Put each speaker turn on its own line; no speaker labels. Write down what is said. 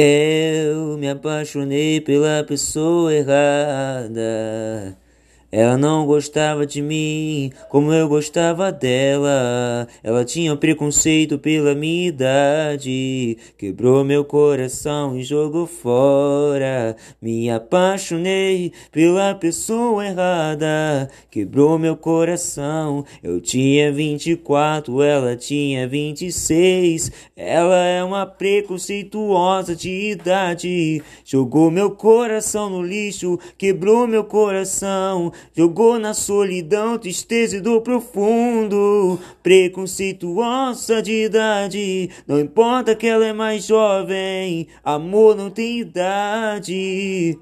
Eu me apaixonei pela pessoa errada. Ela não gostava de mim como eu gostava dela. Ela tinha preconceito pela minha idade. Quebrou meu coração e jogou fora. Me apaixonei pela pessoa errada. Quebrou meu coração. Eu tinha 24, ela tinha 26. Ela é uma preconceituosa de idade. Jogou meu coração no lixo, quebrou meu coração. Jogou na solidão, tristeza e do profundo. Preconceituosa de idade, não importa que ela é mais jovem. Amor não tem idade.